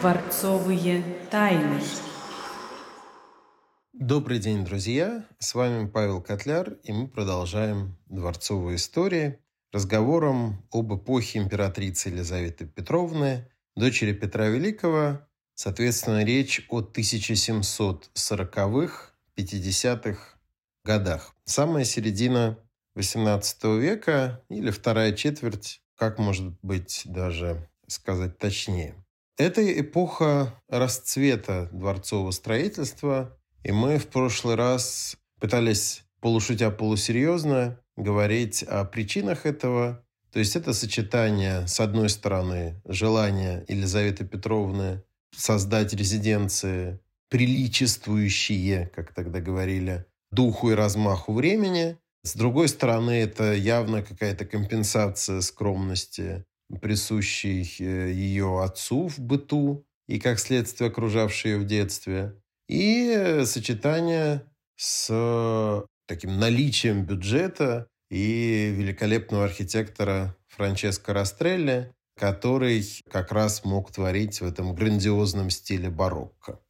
Дворцовые тайны. Добрый день, друзья! С вами Павел Котляр, и мы продолжаем дворцовые истории разговором об эпохе императрицы Елизаветы Петровны, дочери Петра Великого. Соответственно, речь о 1740-х, 50-х годах. Самая середина XVIII века или вторая четверть, как может быть даже сказать точнее. Это эпоха расцвета дворцового строительства, и мы в прошлый раз пытались полушутя полусерьезно говорить о причинах этого. То есть это сочетание, с одной стороны, желания Елизаветы Петровны создать резиденции, приличествующие, как тогда говорили, духу и размаху времени. С другой стороны, это явно какая-то компенсация скромности, присущей э, ее отцу в быту и, как следствие, окружавшей ее в детстве. И сочетание с таким наличием бюджета и великолепного архитектора Франческо Растрелли, который как раз мог творить в этом грандиозном стиле барокко.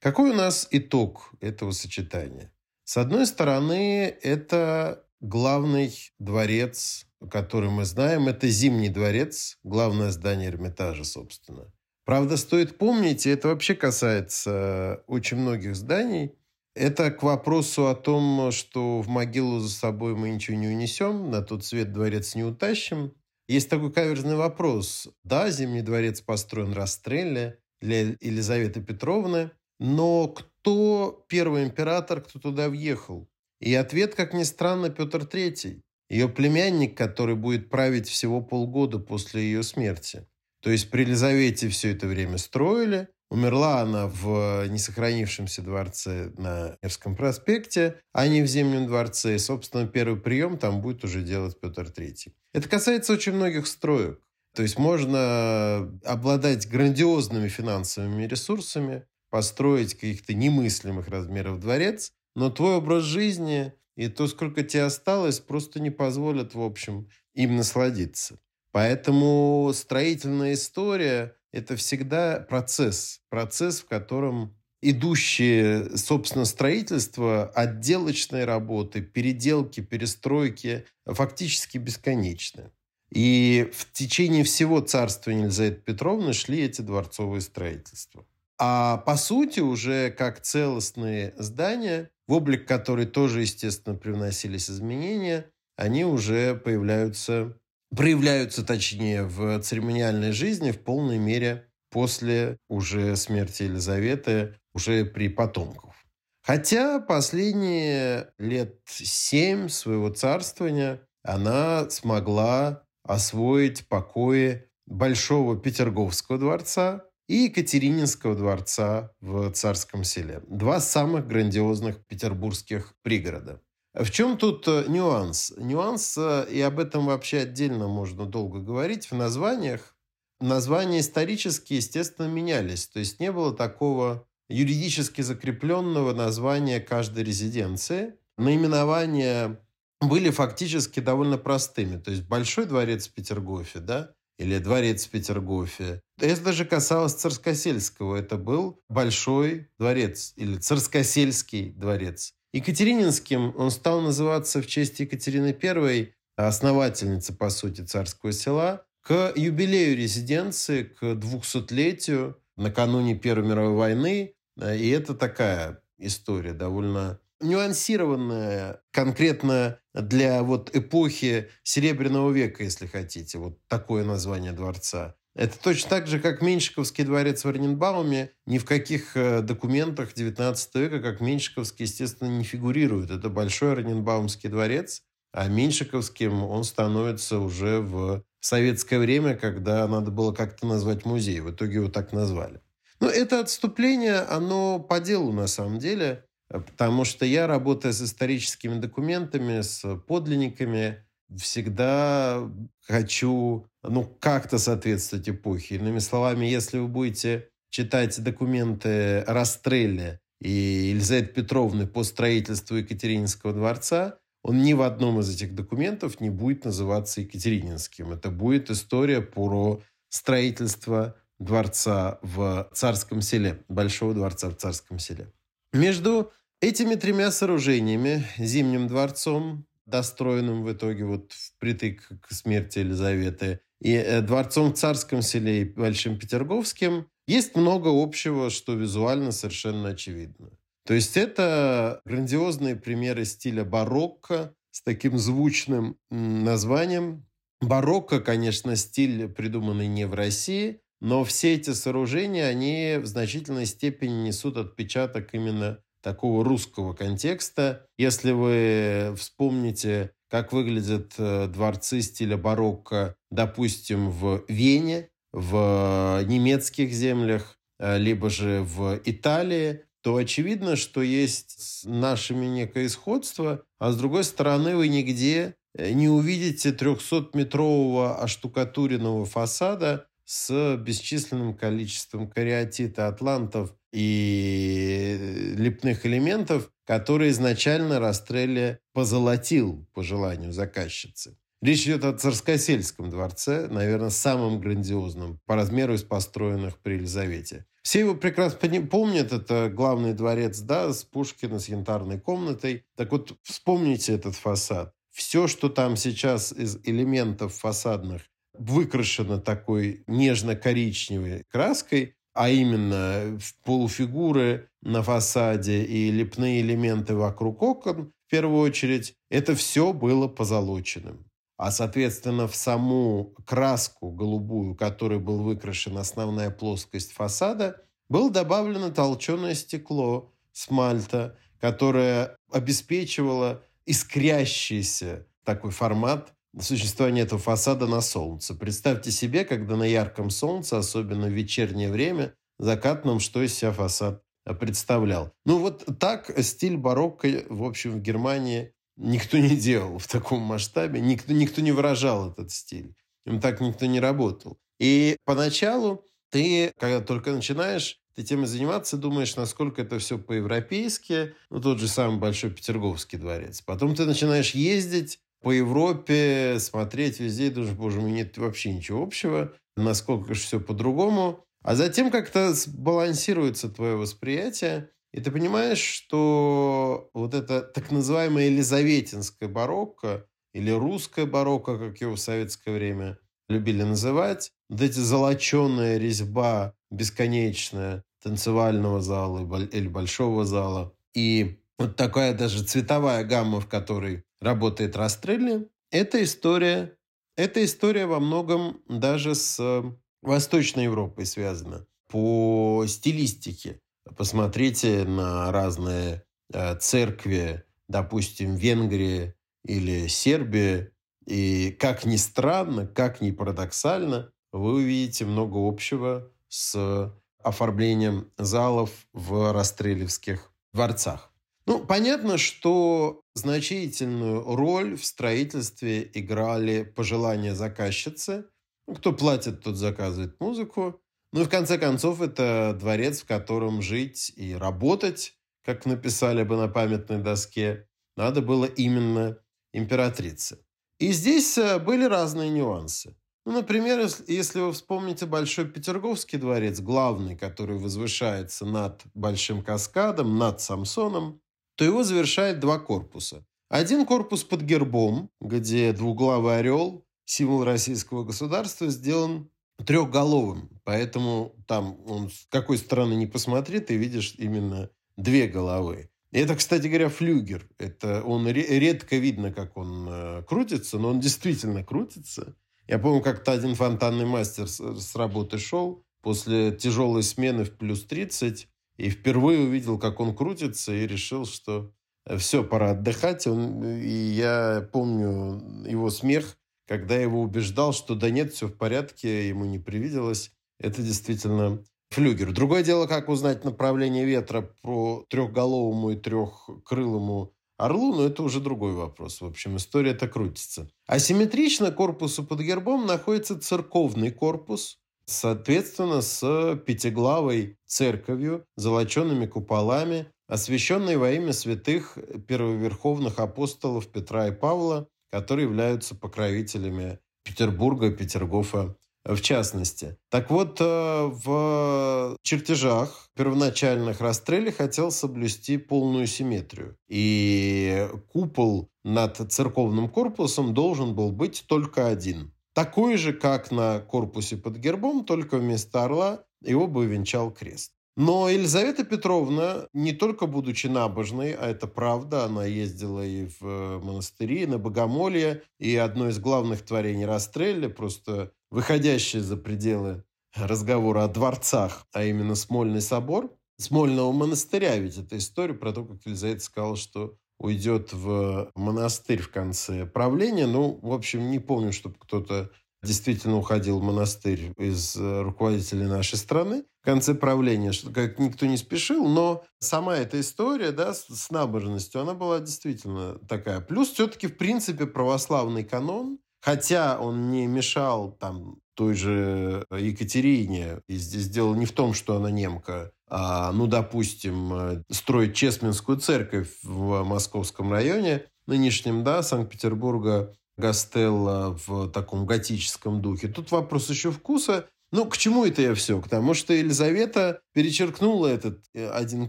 Какой у нас итог этого сочетания? С одной стороны, это главный дворец, который мы знаем, это Зимний дворец, главное здание Эрмитажа, собственно. Правда, стоит помнить, и это вообще касается очень многих зданий, это к вопросу о том, что в могилу за собой мы ничего не унесем, на тот свет дворец не утащим. Есть такой каверзный вопрос. Да, Зимний дворец построен Растрелле для Елизаветы Петровны, но кто первый император, кто туда въехал? И ответ, как ни странно, Петр III. Ее племянник, который будет править всего полгода после ее смерти. То есть при Елизавете все это время строили. Умерла она в несохранившемся дворце на Невском проспекте, а не в Зимнем дворце. И, собственно, первый прием там будет уже делать Петр III. Это касается очень многих строек. То есть можно обладать грандиозными финансовыми ресурсами, построить каких-то немыслимых размеров дворец, но твой образ жизни и то, сколько тебе осталось, просто не позволят, в общем, им насладиться. Поэтому строительная история – это всегда процесс. Процесс, в котором идущие, собственно, строительство, отделочные работы, переделки, перестройки фактически бесконечны. И в течение всего царствования Елизаветы Петровны шли эти дворцовые строительства. А по сути уже как целостные здания, в облик которой тоже, естественно, привносились изменения, они уже появляются, проявляются, точнее, в церемониальной жизни в полной мере после уже смерти Елизаветы, уже при потомках. Хотя последние лет семь своего царствования она смогла освоить покои Большого Петерговского дворца, и Екатерининского дворца в Царском селе. Два самых грандиозных петербургских пригорода. В чем тут э, нюанс? Нюанс, э, и об этом вообще отдельно можно долго говорить, в названиях. Названия исторически, естественно, менялись. То есть не было такого юридически закрепленного названия каждой резиденции. Наименования были фактически довольно простыми. То есть Большой дворец в Петергофе, да, или дворец в Петергофе. Это даже касалось Царскосельского. Это был большой дворец или Царскосельский дворец. Екатерининским он стал называться в честь Екатерины I, основательницы, по сути, царского села, к юбилею резиденции, к 200-летию накануне Первой мировой войны. И это такая история довольно нюансированная конкретно для вот эпохи Серебряного века, если хотите. Вот такое название дворца. Это точно так же, как Меньшиковский дворец в Орненбауме. Ни в каких э, документах XIX века, как Меньшиковский, естественно, не фигурирует. Это большой Орненбаумский дворец, а Меньшиковским он становится уже в советское время, когда надо было как-то назвать музей. В итоге его так назвали. Но это отступление, оно по делу на самом деле. Потому что я, работая с историческими документами, с подлинниками, всегда хочу ну, как-то соответствовать эпохе. Иными словами, если вы будете читать документы Растрелли и Елизаветы Петровны по строительству Екатерининского дворца, он ни в одном из этих документов не будет называться Екатерининским. Это будет история про строительство дворца в Царском селе, Большого дворца в Царском селе. Между этими тремя сооружениями, Зимним дворцом, достроенным в итоге вот впритык к смерти Елизаветы, и э, дворцом в Царском селе и Большим Петерговским, есть много общего, что визуально совершенно очевидно. То есть это грандиозные примеры стиля барокко с таким звучным названием. Барокко, конечно, стиль, придуманный не в России, но все эти сооружения, они в значительной степени несут отпечаток именно такого русского контекста. Если вы вспомните, как выглядят э, дворцы стиля барокко, допустим, в Вене, в немецких землях, э, либо же в Италии, то очевидно, что есть с нашими некое сходство, а с другой стороны вы нигде э, не увидите 300-метрового оштукатуренного фасада с бесчисленным количеством кариатита, атлантов и лепных элементов, которые изначально Растрелли позолотил по желанию заказчицы. Речь идет о Царскосельском дворце, наверное, самом грандиозном по размеру из построенных при Елизавете. Все его прекрасно помнят, это главный дворец, да, с Пушкина, с янтарной комнатой. Так вот, вспомните этот фасад. Все, что там сейчас из элементов фасадных выкрашено такой нежно-коричневой краской, а именно в полуфигуры на фасаде и лепные элементы вокруг окон, в первую очередь, это все было позолоченным. А, соответственно, в саму краску голубую, которой был выкрашен основная плоскость фасада, было добавлено толченое стекло, смальта, которое обеспечивало искрящийся такой формат существования этого фасада на солнце. Представьте себе, когда на ярком солнце, особенно в вечернее время, закатном, что из себя фасад представлял. Ну вот так стиль барокко, в общем, в Германии никто не делал в таком масштабе, никто, никто не выражал этот стиль. Им так никто не работал. И поначалу ты, когда только начинаешь ты темой заниматься, думаешь, насколько это все по-европейски, ну, тот же самый Большой Петерговский дворец. Потом ты начинаешь ездить по Европе, смотреть везде, думаешь, боже мой, нет вообще ничего общего, насколько же все по-другому. А затем как-то балансируется твое восприятие, и ты понимаешь, что вот это так называемое елизаветинское барокко или русское барокко, как его в советское время любили называть, вот эти золоченая резьба бесконечная танцевального зала или большого зала, и вот такая даже цветовая гамма, в которой работает Растрелли, это история, эта история во многом даже с Восточной Европой связана по стилистике. Посмотрите на разные э, церкви, допустим, Венгрии или Сербии, и как ни странно, как ни парадоксально, вы увидите много общего с оформлением залов в расстрелевских дворцах. Ну, понятно, что значительную роль в строительстве играли пожелания заказчицы. Ну, кто платит, тот заказывает музыку. Ну и в конце концов, это дворец, в котором жить и работать, как написали бы на памятной доске, надо было именно императрице. И здесь э, были разные нюансы. Ну, например, если вы вспомните Большой Петерговский дворец, главный, который возвышается над Большим каскадом, над Самсоном, то его завершает два корпуса. Один корпус под гербом, где двуглавый орел, символ российского государства, сделан трехголовым. Поэтому там он с какой стороны не посмотри, ты видишь именно две головы. И это, кстати говоря, флюгер. Это он редко видно, как он э, крутится, но он действительно крутится. Я помню, как-то один фонтанный мастер с, работы шел после тяжелой смены в плюс 30 и впервые увидел, как он крутится, и решил, что э, все, пора отдыхать. Он, и я помню его смех, когда я его убеждал, что да нет, все в порядке, ему не привиделось. Это действительно флюгер. Другое дело, как узнать направление ветра по трехголовому и трехкрылому орлу, но это уже другой вопрос. В общем, история это крутится. Асимметрично корпусу под гербом находится церковный корпус, соответственно, с пятиглавой церковью, золоченными куполами, освященной во имя святых первоверховных апостолов Петра и Павла, которые являются покровителями Петербурга, Петергофа в частности. Так вот, э, в чертежах первоначальных Растрелли хотел соблюсти полную симметрию. И купол над церковным корпусом должен был быть только один. Такой же, как на корпусе под гербом, только вместо орла его бы венчал крест. Но Елизавета Петровна, не только будучи набожной, а это правда, она ездила и в э, монастыри, и на богомолье, и одно из главных творений Растрелли, просто выходящее за пределы разговора о дворцах, а именно Смольный собор, Смольного монастыря, ведь это история про то, как Елизавета сказала, что уйдет в монастырь в конце правления. Ну, в общем, не помню, чтобы кто-то действительно уходил в монастырь из э, руководителей нашей страны в конце правления, что как никто не спешил, но сама эта история да, с, с набожностью, она была действительно такая. Плюс все-таки, в принципе, православный канон, хотя он не мешал там той же Екатерине, и здесь дело не в том, что она немка, ну, допустим, э, строить Чесменскую церковь в московском районе, нынешнем, да, Санкт-Петербурга, Гастелла в таком готическом духе. Тут вопрос еще вкуса. Ну, к чему это я все? К тому, что Елизавета перечеркнула этот э, один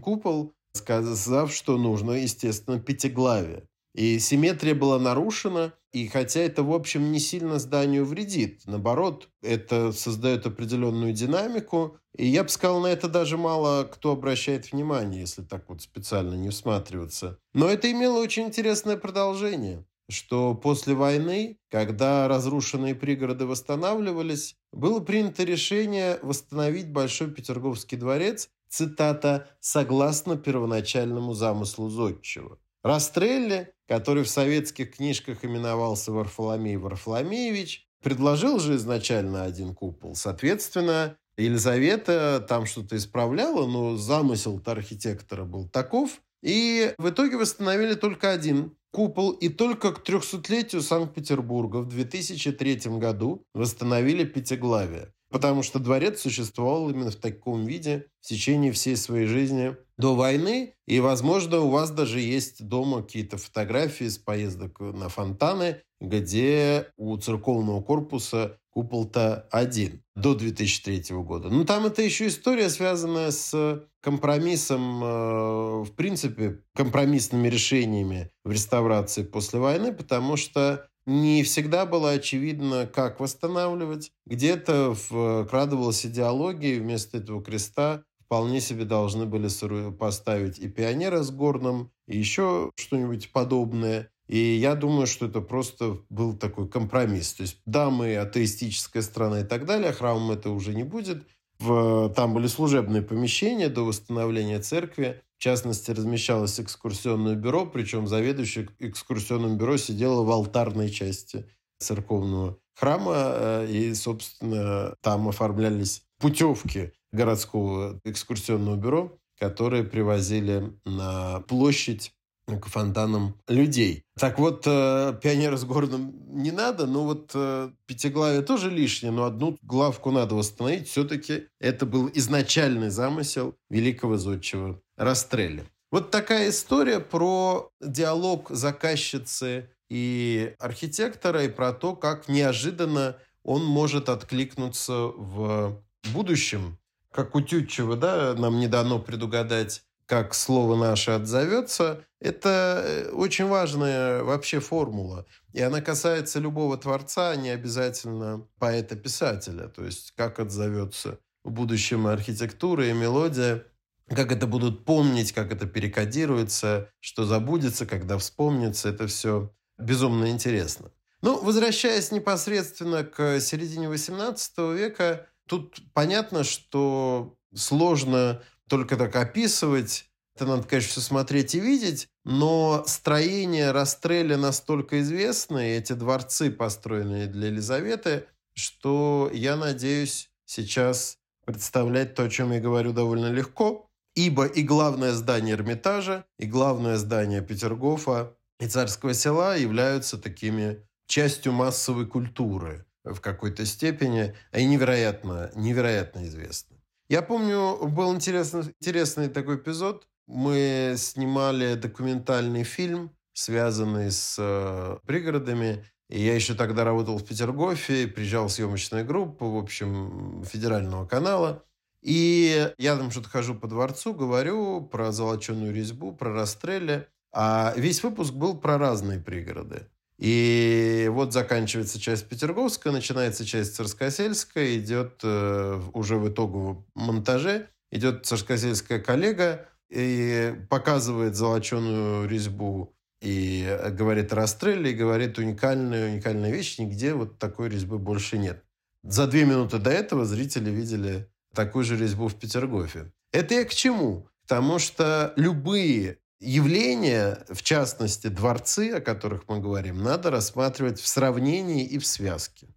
купол, сказав, что нужно, естественно, пятиглавие. И симметрия была нарушена, и хотя это, в общем, не сильно зданию вредит, наоборот, это создает определенную динамику, и я бы сказал, на это даже мало кто обращает внимание, если так вот специально не всматриваться. Но это имело очень интересное продолжение что после войны, когда разрушенные пригороды восстанавливались, было принято решение восстановить Большой Петерговский дворец, цитата, «согласно первоначальному замыслу Зодчего». Растрелли, который в советских книжках именовался Варфоломей Варфоломеевич, предложил же изначально один купол. Соответственно, Елизавета там что-то исправляла, но замысел-то архитектора был таков. И в итоге восстановили только один купол, и только к 300-летию Санкт-Петербурга в 2003 году восстановили Пятиглавие. Потому что дворец существовал именно в таком виде в течение всей своей жизни до войны. И, возможно, у вас даже есть дома какие-то фотографии с поездок на фонтаны, где у церковного корпуса купол-то один до 2003 года. Ну, там это еще история, связанная с компромиссом, э, в принципе, компромиссными решениями в реставрации после войны, потому что не всегда было очевидно, как восстанавливать. Где-то вкрадывалась идеология, и вместо этого креста вполне себе должны были поставить и пионера с горным, и еще что-нибудь подобное. И я думаю, что это просто был такой компромисс. То есть, да, мы атеистическая страна и так далее, а храмом это уже не будет. В, там были служебные помещения до восстановления церкви. В частности, размещалось экскурсионное бюро, причем заведующий экскурсионным бюро сидела в алтарной части церковного храма. Э, и, собственно, там оформлялись путевки городского экскурсионного бюро, которые привозили на площадь к фонтанам людей. Так вот, э, пионера с городом не надо, но вот э, пятиглавие тоже лишнее, но одну главку надо восстановить. Все-таки это был изначальный замысел великого зодчего Растрелли. Вот такая история про диалог заказчицы и архитектора, и про то, как неожиданно он может откликнуться в будущем. Как у Тютчева, да, нам не дано предугадать как слово наше отзовется, это э, очень важная вообще формула. И она касается любого творца, а не обязательно поэта-писателя. То есть как отзовется в будущем архитектура и мелодия, как это будут помнить, как это перекодируется, что забудется, когда вспомнится. Это все безумно интересно. Ну, возвращаясь непосредственно к середине XVIII века, тут понятно, что сложно только так описывать. Это надо, конечно, все смотреть и видеть, но строение Растреля настолько известны, эти дворцы, построенные для Елизаветы, что я надеюсь сейчас представлять то, о чем я говорю, довольно легко, ибо и главное здание Эрмитажа, и главное здание Петергофа и Царского села являются такими частью массовой культуры в какой-то степени, и невероятно, невероятно известны. Я помню, был интересный, интересный такой эпизод. Мы снимали документальный фильм, связанный с э, пригородами. И я еще тогда работал в Петергофе, приезжал в съемочную группу, в общем, федерального канала. И я там что-то хожу по дворцу, говорю про золоченую резьбу, про расстреле. А весь выпуск был про разные пригороды. И вот заканчивается часть Петерговская, начинается часть Царскосельская, идет э, уже в итоговом монтаже, идет Царскосельская коллега и показывает золоченую резьбу и говорит о и говорит уникальную, уникальную вещь, нигде вот такой резьбы больше нет. За две минуты до этого зрители видели такую же резьбу в Петергофе. Это я к чему? Потому что любые явления, в частности дворцы, о которых мы говорим, надо рассматривать в сравнении и в связке.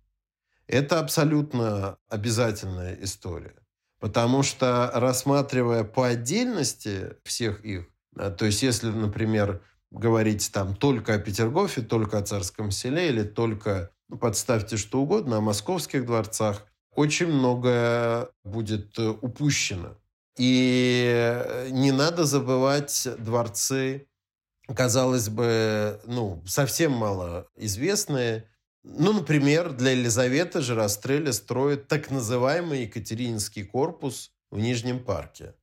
Это абсолютно обязательная история. Потому что рассматривая по отдельности всех их, э, то есть если, например, говорить там только о Петергофе, только о Царском селе или только, ну, подставьте что угодно, о московских дворцах, очень многое будет э, упущено. И э, не надо забывать дворцы, казалось бы, ну, совсем мало известные. Ну, например, для Елизаветы же Растрелли строит так называемый Екатерининский корпус в Нижнем парке.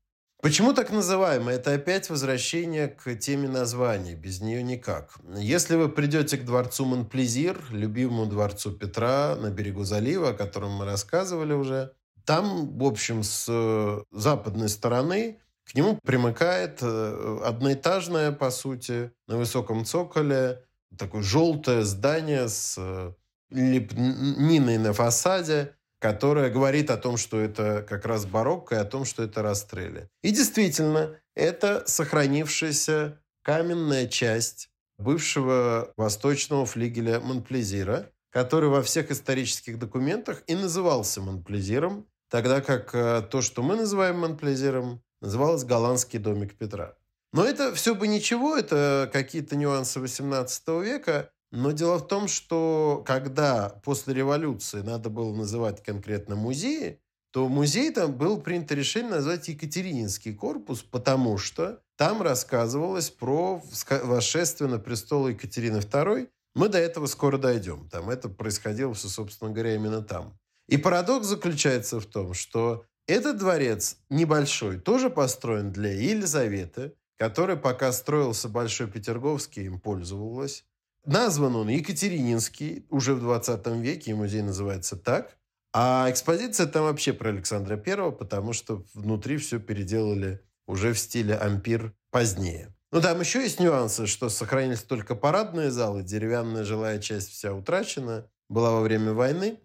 Почему так называемый? Это опять возвращение к теме названий. Без нее никак. Если вы придете к дворцу Монплезир, любимому дворцу Петра на берегу залива, о котором мы рассказывали уже, там, в общем, с э, западной стороны к нему примыкает э, одноэтажное, по сути, на высоком цоколе, такое желтое здание с э, лепниной на фасаде, которая говорит о том, что это как раз барокко, и о том, что это расстрели. И действительно, это сохранившаяся каменная часть бывшего восточного флигеля Монплезира, который во всех исторических документах и назывался Монплезиром, тогда как э, то, что мы называем Монплезиром, называлось Голландский домик Петра. Но это все бы ничего, это какие-то нюансы 18 века, но дело в том, что когда после революции надо было называть конкретно музеи, то музей там был принято решение назвать Екатерининский корпус, потому что там рассказывалось про восшествие на престол Екатерины II. Мы до этого скоро дойдем. Там это происходило все, собственно говоря, именно там. И парадокс заключается в том, что этот дворец небольшой тоже построен для Елизаветы, который пока строился Большой Петерговский, им пользовалась. Назван он Екатерининский, уже в 20 веке, и музей называется так. А экспозиция там вообще про Александра Первого, потому что внутри все переделали уже в стиле ампир позднее. Ну, там еще есть нюансы, что сохранились только парадные залы, деревянная жилая часть вся утрачена, была во время войны.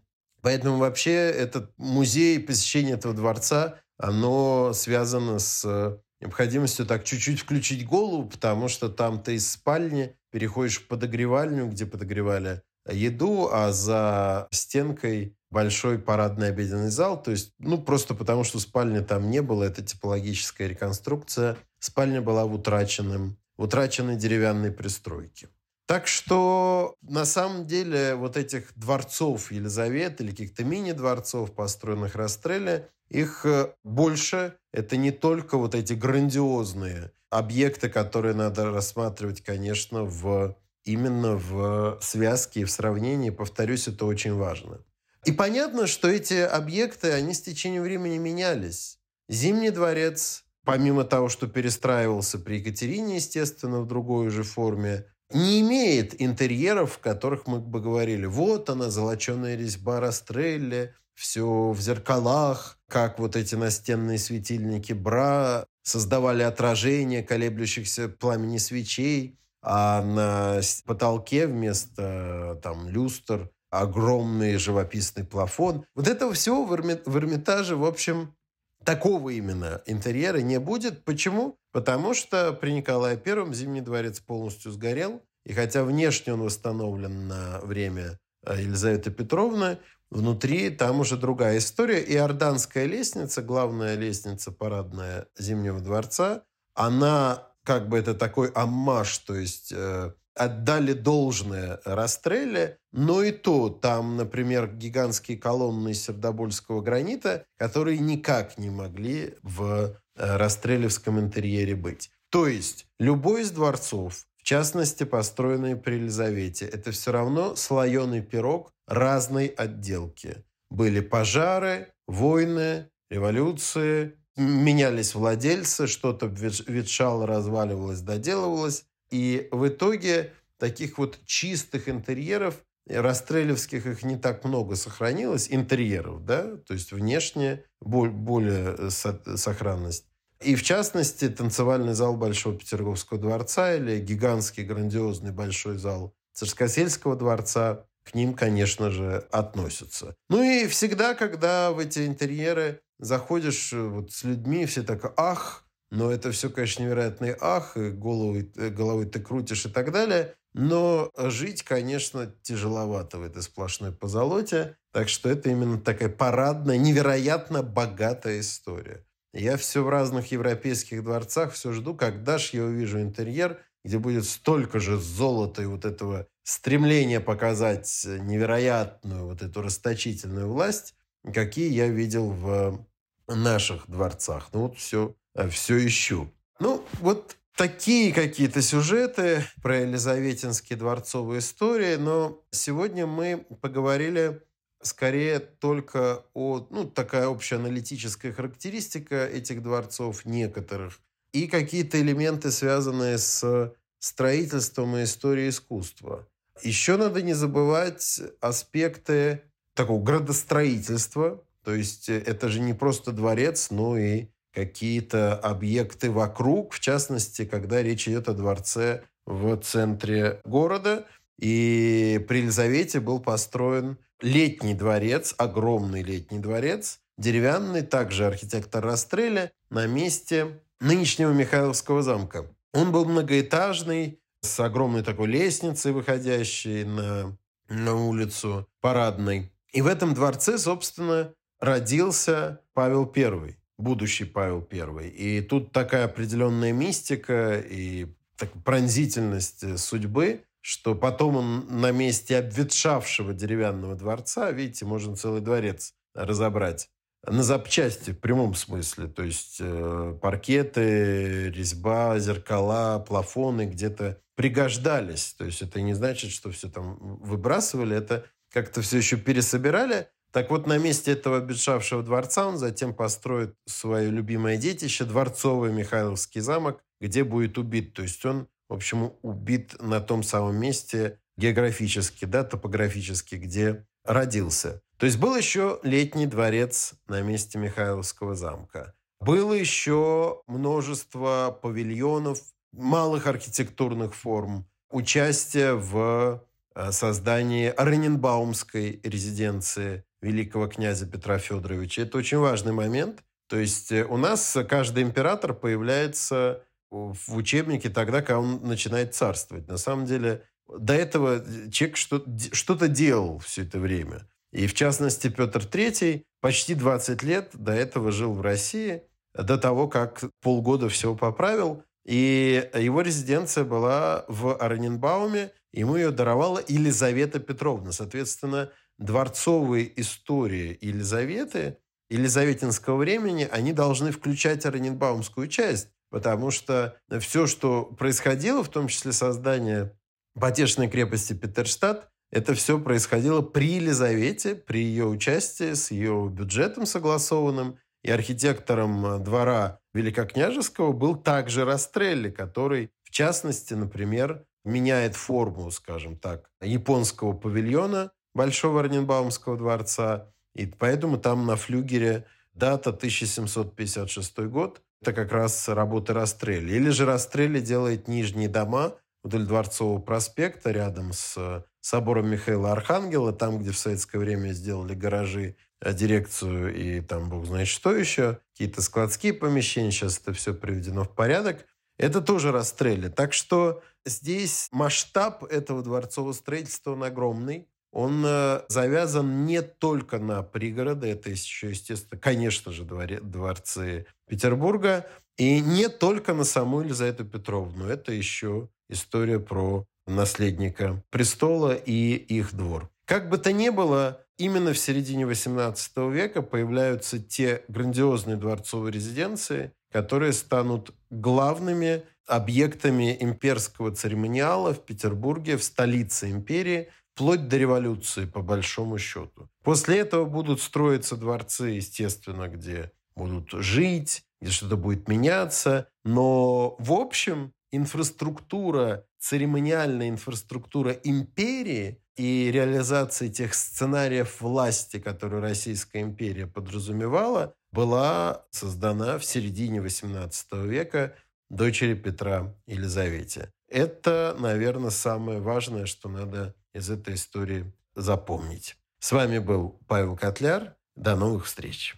Поэтому вообще этот музей, посещение этого дворца, оно связано с необходимостью так чуть-чуть включить голову, потому что там ты из спальни переходишь в подогревальню, где подогревали еду, а за стенкой большой парадный обеденный зал. То есть, ну, просто потому, что спальни там не было, это типологическая реконструкция. Спальня была в утраченном, в утраченной деревянной пристройке. Так что, на самом деле, вот этих дворцов Елизаветы или каких-то мини-дворцов, построенных Растреле, их э, больше. Это не только вот эти грандиозные объекты, которые надо рассматривать, конечно, в, именно в связке и в сравнении. Повторюсь, это очень важно. И понятно, что эти объекты, они с течением времени менялись. Зимний дворец, помимо того, что перестраивался при Екатерине, естественно, в другой уже форме, не имеет интерьеров, в которых мы бы говорили, вот она, золоченая резьба Растрелли, все в зеркалах, как вот эти настенные светильники бра создавали отражение колеблющихся пламени свечей, а на потолке вместо там люстр огромный живописный плафон. Вот этого всего в, Эрмитаже, в общем, такого именно интерьера не будет. Почему? Потому что при Николае Первом Зимний дворец полностью сгорел. И хотя внешне он восстановлен на время э, Елизаветы Петровны, внутри там уже другая история. И Орданская лестница, главная лестница парадная Зимнего дворца, она как бы это такой аммаж, то есть э, отдали должное Растрелле, но и то там, например, гигантские колонны из сердобольского гранита, которые никак не могли в э, расстрелевском интерьере быть. То есть любой из дворцов, в частности, построенные при Елизавете. Это все равно слоеный пирог разной отделки. Были пожары, войны, революции, менялись владельцы, что-то ветшало, разваливалось, доделывалось. И в итоге таких вот чистых интерьеров, расстрелевских их не так много сохранилось, интерьеров, да, то есть внешне более э, сохранность. И в частности, танцевальный зал Большого Петерговского дворца или гигантский грандиозный большой зал Царскосельского дворца к ним, конечно же, относятся. Ну и всегда, когда в эти интерьеры заходишь э, вот с людьми, все так «ах», но это все, конечно, невероятный ах, и головой, э, головой ты крутишь и так далее. Но жить, конечно, тяжеловато в этой сплошной позолоте. Так что это именно такая парадная, невероятно богатая история. Я все в разных европейских дворцах все жду, когда же я увижу интерьер, где будет столько же золота и вот этого стремления показать невероятную вот эту расточительную власть, какие я видел в наших дворцах. Ну вот все, все ищу. Ну вот такие какие-то сюжеты про Елизаветинские дворцовые истории, но сегодня мы поговорили скорее только о, ну, такая общая аналитическая характеристика этих дворцов некоторых и какие-то элементы, связанные с строительством и историей искусства. Еще надо не забывать аспекты такого градостроительства, то есть это же не просто дворец, но и какие-то объекты вокруг, в частности, когда речь идет о дворце в центре города. И при Елизавете был построен летний дворец, огромный летний дворец, деревянный, также архитектор Растреля, на месте нынешнего Михайловского замка. Он был многоэтажный, с огромной такой лестницей, выходящей на, на улицу парадной. И в этом дворце, собственно, родился Павел I, будущий Павел I. И тут такая определенная мистика и так, пронзительность судьбы, что потом он на месте обветшавшего деревянного дворца, видите, можно целый дворец разобрать на запчасти в прямом смысле. То есть э, паркеты, резьба, зеркала, плафоны где-то пригождались. То есть это не значит, что все там выбрасывали, это как-то все еще пересобирали. Так вот, на месте этого обветшавшего дворца он затем построит свое любимое детище, дворцовый Михайловский замок, где будет убит. То есть он в общем, убит на том самом месте географически, да, топографически, где родился. То есть был еще летний дворец на месте Михайловского замка. Было еще множество павильонов, малых архитектурных форм, участие в э, создании Орененбаумской резиденции великого князя Петра Федоровича. Это очень важный момент. То есть э, у нас каждый император появляется в учебнике тогда, когда он начинает царствовать. На самом деле, до этого человек что-то делал все это время. И в частности, Петр III почти 20 лет до этого жил в России, до того, как полгода все поправил. И его резиденция была в Орененбауме, ему ее даровала Елизавета Петровна. Соответственно, дворцовые истории Елизаветы, Елизаветинского времени, они должны включать Орененбаумскую часть, потому что все, что происходило, в том числе создание потешной крепости Петерштадт, это все происходило при Елизавете, при ее участии, с ее бюджетом согласованным. И архитектором двора Великокняжеского был также Растрелли, который, в частности, например, меняет форму, скажем так, японского павильона Большого Орненбаумского дворца. И поэтому там на флюгере дата 1756 год это как раз работа Растрелли. Или же Растрелли делает нижние дома вдоль Дворцового проспекта, рядом с собором Михаила Архангела, там, где в советское время сделали гаражи, э, дирекцию и там бог знает что еще, какие-то складские помещения, сейчас это все приведено в порядок. Это тоже Растрелли. Так что здесь масштаб этого дворцового строительства, он огромный он э, завязан не только на пригороды, это еще, естественно, конечно же, дворе, дворцы Петербурга, и не только на саму Елизавету Петровну. Это еще история про наследника престола и их двор. Как бы то ни было, именно в середине XVIII века появляются те грандиозные дворцовые резиденции, которые станут главными объектами имперского церемониала в Петербурге, в столице империи, вплоть до революции, по большому счету. После этого будут строиться дворцы, естественно, где будут жить, где что-то будет меняться. Но, в общем, инфраструктура, церемониальная инфраструктура империи и реализация тех сценариев власти, которые Российская империя подразумевала, была создана в середине XVIII века дочери Петра Елизавете. Это, наверное, самое важное, что надо из этой истории запомнить. С вами был Павел Котляр. До новых встреч.